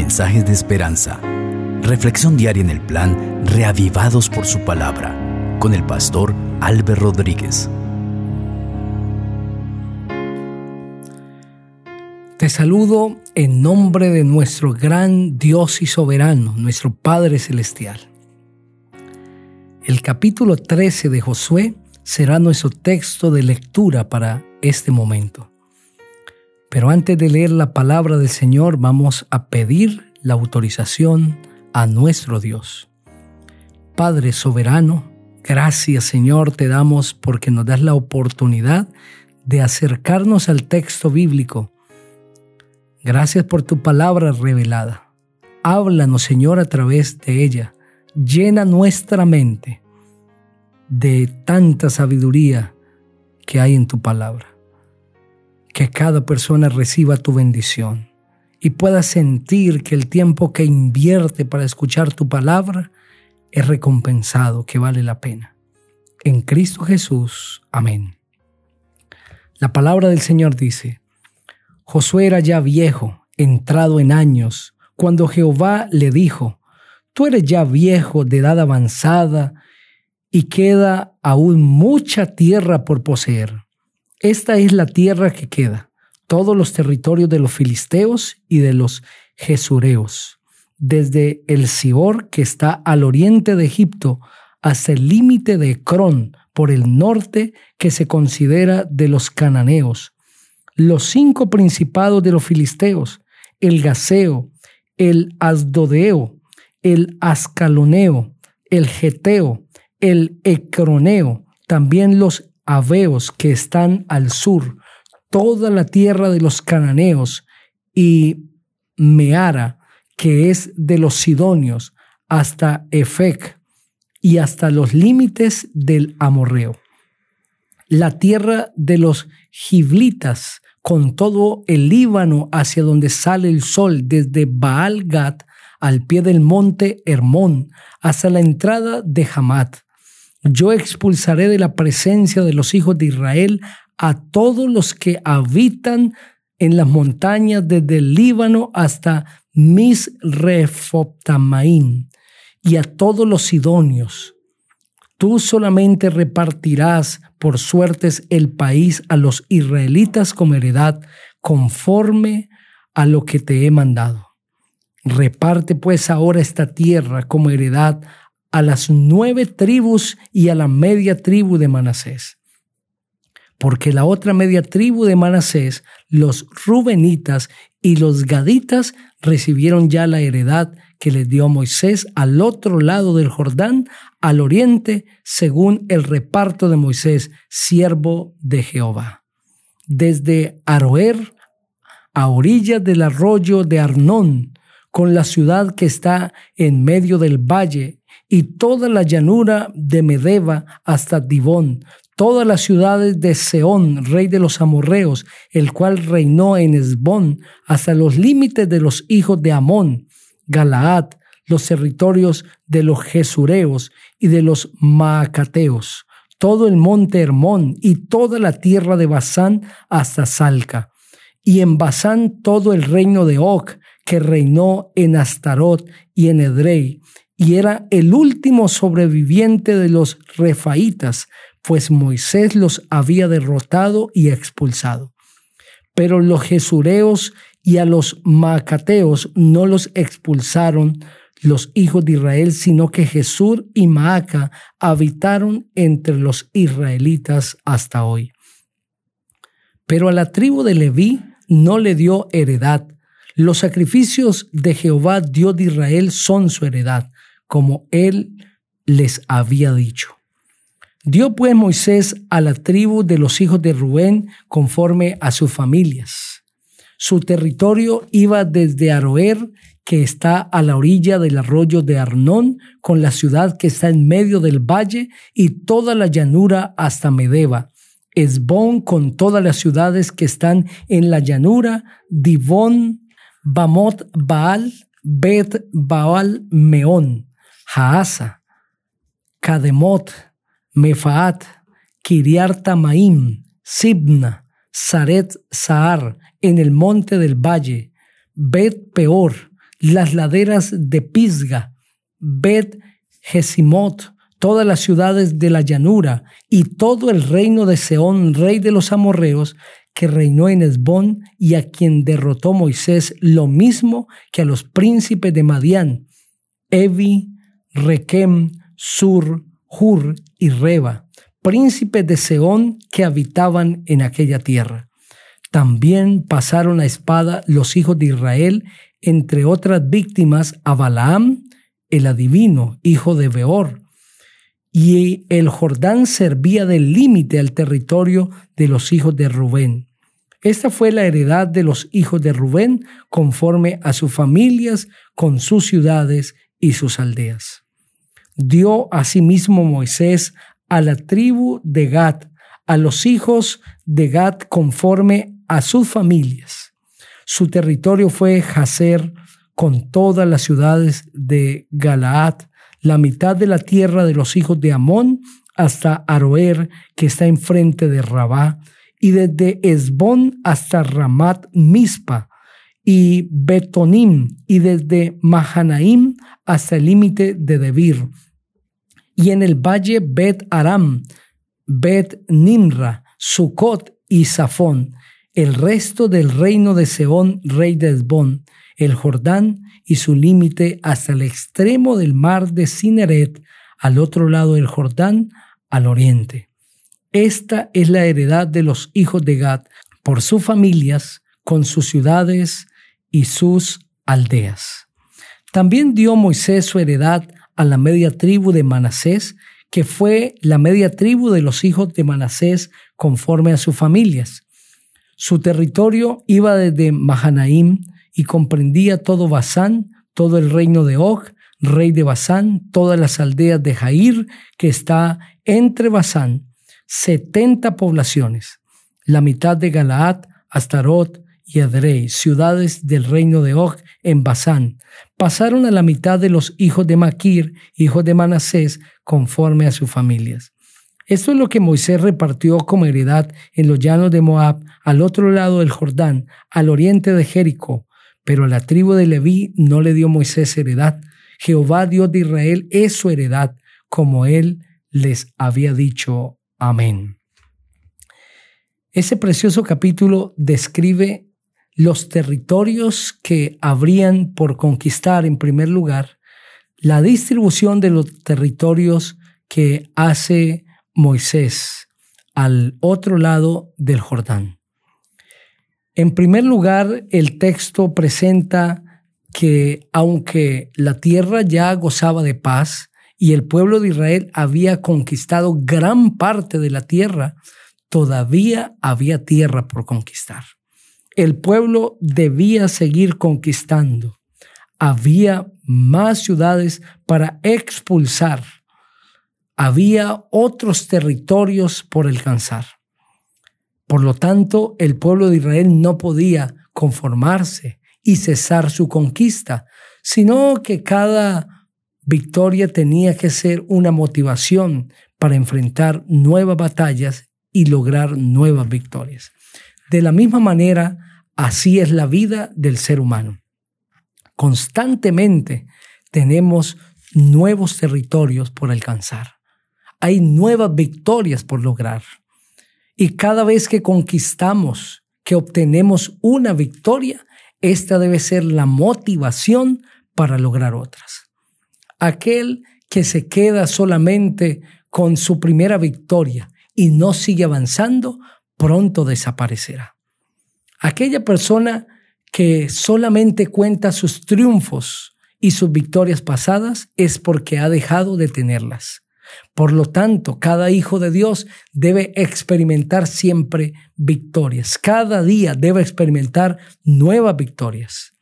mensajes de esperanza. Reflexión diaria en el plan Reavivados por su palabra con el pastor Álvaro Rodríguez. Te saludo en nombre de nuestro gran Dios y soberano, nuestro Padre Celestial. El capítulo 13 de Josué será nuestro texto de lectura para este momento. Pero antes de leer la palabra del Señor, vamos a pedir la autorización a nuestro Dios. Padre soberano, gracias Señor te damos porque nos das la oportunidad de acercarnos al texto bíblico. Gracias por tu palabra revelada. Háblanos Señor a través de ella. Llena nuestra mente de tanta sabiduría que hay en tu palabra que cada persona reciba tu bendición y pueda sentir que el tiempo que invierte para escuchar tu palabra es recompensado, que vale la pena. En Cristo Jesús. Amén. La palabra del Señor dice, Josué era ya viejo, entrado en años, cuando Jehová le dijo, Tú eres ya viejo de edad avanzada y queda aún mucha tierra por poseer. Esta es la tierra que queda, todos los territorios de los filisteos y de los jesureos, desde el Sior que está al oriente de Egipto hasta el límite de Ecrón por el norte que se considera de los cananeos, los cinco principados de los filisteos, el Gaseo, el Asdodeo, el Ascaloneo, el Geteo, el Ecroneo, también los Aveos que están al sur, toda la tierra de los cananeos y Meara, que es de los sidonios, hasta Efec y hasta los límites del Amorreo. La tierra de los Giblitas, con todo el Líbano hacia donde sale el sol, desde Baal Gad al pie del monte Hermón, hasta la entrada de Hamat yo expulsaré de la presencia de los hijos de Israel a todos los que habitan en las montañas desde el Líbano hasta Misrefoptamaín y a todos los sidonios. Tú solamente repartirás por suertes el país a los israelitas como heredad conforme a lo que te he mandado. Reparte pues ahora esta tierra como heredad a las nueve tribus y a la media tribu de Manasés. Porque la otra media tribu de Manasés, los Rubenitas y los Gaditas, recibieron ya la heredad que les dio Moisés al otro lado del Jordán, al oriente, según el reparto de Moisés, siervo de Jehová. Desde Aroer a orillas del arroyo de Arnón, con la ciudad que está en medio del valle y toda la llanura de Medeba hasta Dibón, todas las ciudades de Seón, rey de los amorreos, el cual reinó en Esbón, hasta los límites de los hijos de Amón, Galaad, los territorios de los Jesureos y de los Maacateos, todo el monte Hermón y toda la tierra de Basán hasta Salca, y en Basán todo el reino de Oc, que reinó en Astarot y en Edrei, y era el último sobreviviente de los refaitas, pues Moisés los había derrotado y expulsado. Pero los jesureos y a los macateos no los expulsaron los hijos de Israel, sino que Jesús y Maaca habitaron entre los israelitas hasta hoy. Pero a la tribu de Leví no le dio heredad. Los sacrificios de Jehová, Dios de Israel, son su heredad como él les había dicho. Dio pues Moisés a la tribu de los hijos de Rubén conforme a sus familias. Su territorio iba desde Aroer, que está a la orilla del arroyo de Arnón, con la ciudad que está en medio del valle, y toda la llanura hasta Medeba. Esbón con todas las ciudades que están en la llanura, Dibón, Bamot, Baal, Bet, Baal, Meón Haasa, Kademot, Mefaat, Kiriartamaim, Sibna, Saret Saar, en el monte del valle, Bet Peor, las laderas de Pisga, Bet Gesimot, todas las ciudades de la llanura y todo el reino de Seón, rey de los amorreos, que reinó en Esbón y a quien derrotó Moisés lo mismo que a los príncipes de Madián, Evi, Requem, Sur, Hur y Reba, príncipes de Seón que habitaban en aquella tierra. También pasaron a espada los hijos de Israel, entre otras víctimas, a Balaam, el adivino, hijo de Beor, y el Jordán servía de límite al territorio de los hijos de Rubén. Esta fue la heredad de los hijos de Rubén conforme a sus familias, con sus ciudades y sus aldeas. Dio asimismo Moisés a la tribu de Gad, a los hijos de Gad conforme a sus familias. Su territorio fue Jazer con todas las ciudades de Galaad, la mitad de la tierra de los hijos de Amón hasta Aroer, que está enfrente de Rabá, y desde Esbón hasta Ramat Mispa, y Betonim, y desde Mahanaim hasta el límite de Debir, y en el valle Bet Aram, Bet Nimra, Sucot y Safón, el resto del reino de Seón, rey de Esbón, el Jordán y su límite hasta el extremo del mar de Cineret, al otro lado del Jordán, al oriente. Esta es la heredad de los hijos de Gad por sus familias, con sus ciudades y sus aldeas. También dio Moisés su heredad a la media tribu de Manasés, que fue la media tribu de los hijos de Manasés conforme a sus familias. Su territorio iba desde Mahanaim y comprendía todo Basán, todo el reino de Og, rey de Basán, todas las aldeas de Jair, que está entre Basán, setenta poblaciones, la mitad de Galaad, Astarot y Adrei, ciudades del reino de Og en Basán, pasaron a la mitad de los hijos de Maquir, hijos de Manasés, conforme a sus familias. Esto es lo que Moisés repartió como heredad en los llanos de Moab, al otro lado del Jordán, al oriente de Jericó, pero a la tribu de Leví no le dio Moisés heredad. Jehová Dios de Israel es su heredad, como él les había dicho. Amén. Ese precioso capítulo describe los territorios que habrían por conquistar en primer lugar, la distribución de los territorios que hace Moisés al otro lado del Jordán. En primer lugar, el texto presenta que aunque la tierra ya gozaba de paz y el pueblo de Israel había conquistado gran parte de la tierra, todavía había tierra por conquistar. El pueblo debía seguir conquistando. Había más ciudades para expulsar. Había otros territorios por alcanzar. Por lo tanto, el pueblo de Israel no podía conformarse y cesar su conquista, sino que cada victoria tenía que ser una motivación para enfrentar nuevas batallas y lograr nuevas victorias. De la misma manera, así es la vida del ser humano. Constantemente tenemos nuevos territorios por alcanzar. Hay nuevas victorias por lograr. Y cada vez que conquistamos, que obtenemos una victoria, esta debe ser la motivación para lograr otras. Aquel que se queda solamente con su primera victoria y no sigue avanzando, pronto desaparecerá. Aquella persona que solamente cuenta sus triunfos y sus victorias pasadas es porque ha dejado de tenerlas. Por lo tanto, cada hijo de Dios debe experimentar siempre victorias. Cada día debe experimentar nuevas victorias.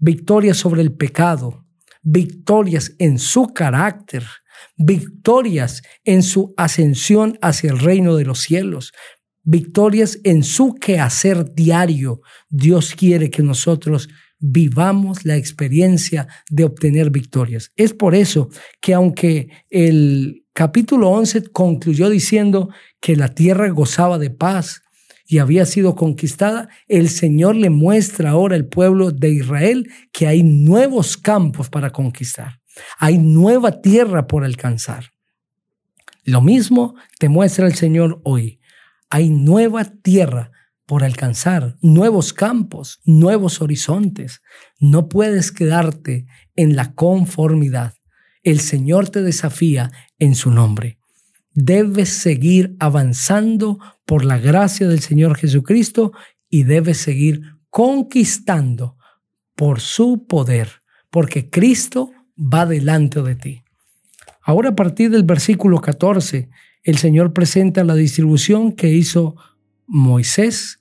Victorias sobre el pecado, victorias en su carácter, victorias en su ascensión hacia el reino de los cielos, victorias en su quehacer diario. Dios quiere que nosotros vivamos la experiencia de obtener victorias. Es por eso que aunque el capítulo 11 concluyó diciendo que la tierra gozaba de paz y había sido conquistada, el Señor le muestra ahora al pueblo de Israel que hay nuevos campos para conquistar, hay nueva tierra por alcanzar. Lo mismo te muestra el Señor hoy. Hay nueva tierra por alcanzar, nuevos campos, nuevos horizontes. No puedes quedarte en la conformidad. El Señor te desafía en su nombre. Debes seguir avanzando por la gracia del Señor Jesucristo y debes seguir conquistando por su poder, porque Cristo va delante de ti. Ahora a partir del versículo 14, el Señor presenta la distribución que hizo Moisés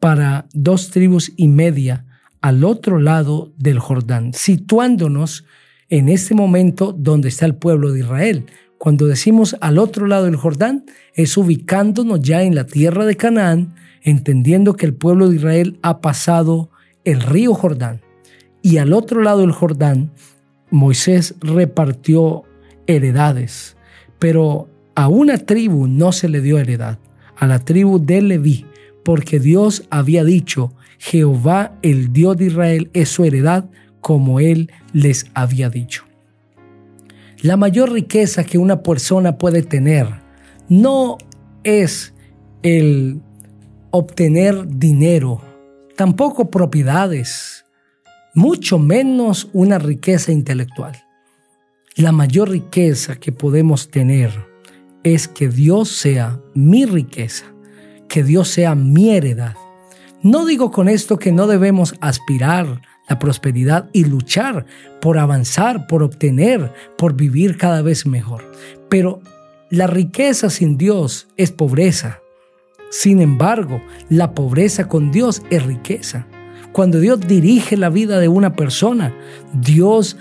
para dos tribus y media al otro lado del Jordán, situándonos en este momento donde está el pueblo de Israel. Cuando decimos al otro lado del Jordán, es ubicándonos ya en la tierra de Canaán, entendiendo que el pueblo de Israel ha pasado el río Jordán. Y al otro lado del Jordán, Moisés repartió heredades, pero a una tribu no se le dio heredad, a la tribu de Leví, porque Dios había dicho, Jehová el Dios de Israel es su heredad, como él les había dicho. La mayor riqueza que una persona puede tener no es el obtener dinero, tampoco propiedades, mucho menos una riqueza intelectual. La mayor riqueza que podemos tener es que Dios sea mi riqueza, que Dios sea mi heredad. No digo con esto que no debemos aspirar la prosperidad y luchar por avanzar, por obtener, por vivir cada vez mejor. Pero la riqueza sin Dios es pobreza. Sin embargo, la pobreza con Dios es riqueza. Cuando Dios dirige la vida de una persona, Dios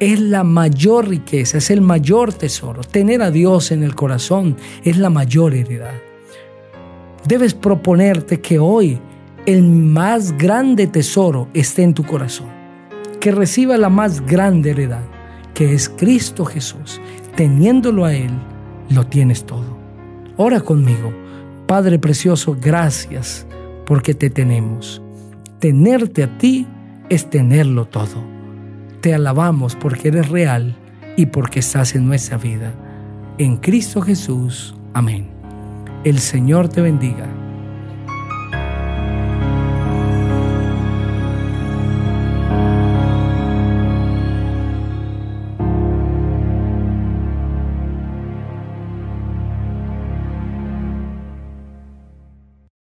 es la mayor riqueza, es el mayor tesoro. Tener a Dios en el corazón es la mayor heredad. Debes proponerte que hoy el más grande tesoro esté en tu corazón, que reciba la más grande heredad, que es Cristo Jesús. Teniéndolo a Él, lo tienes todo. Ora conmigo. Padre precioso, gracias porque te tenemos. Tenerte a ti es tenerlo todo. Te alabamos porque eres real y porque estás en nuestra vida. En Cristo Jesús. Amén. El Señor te bendiga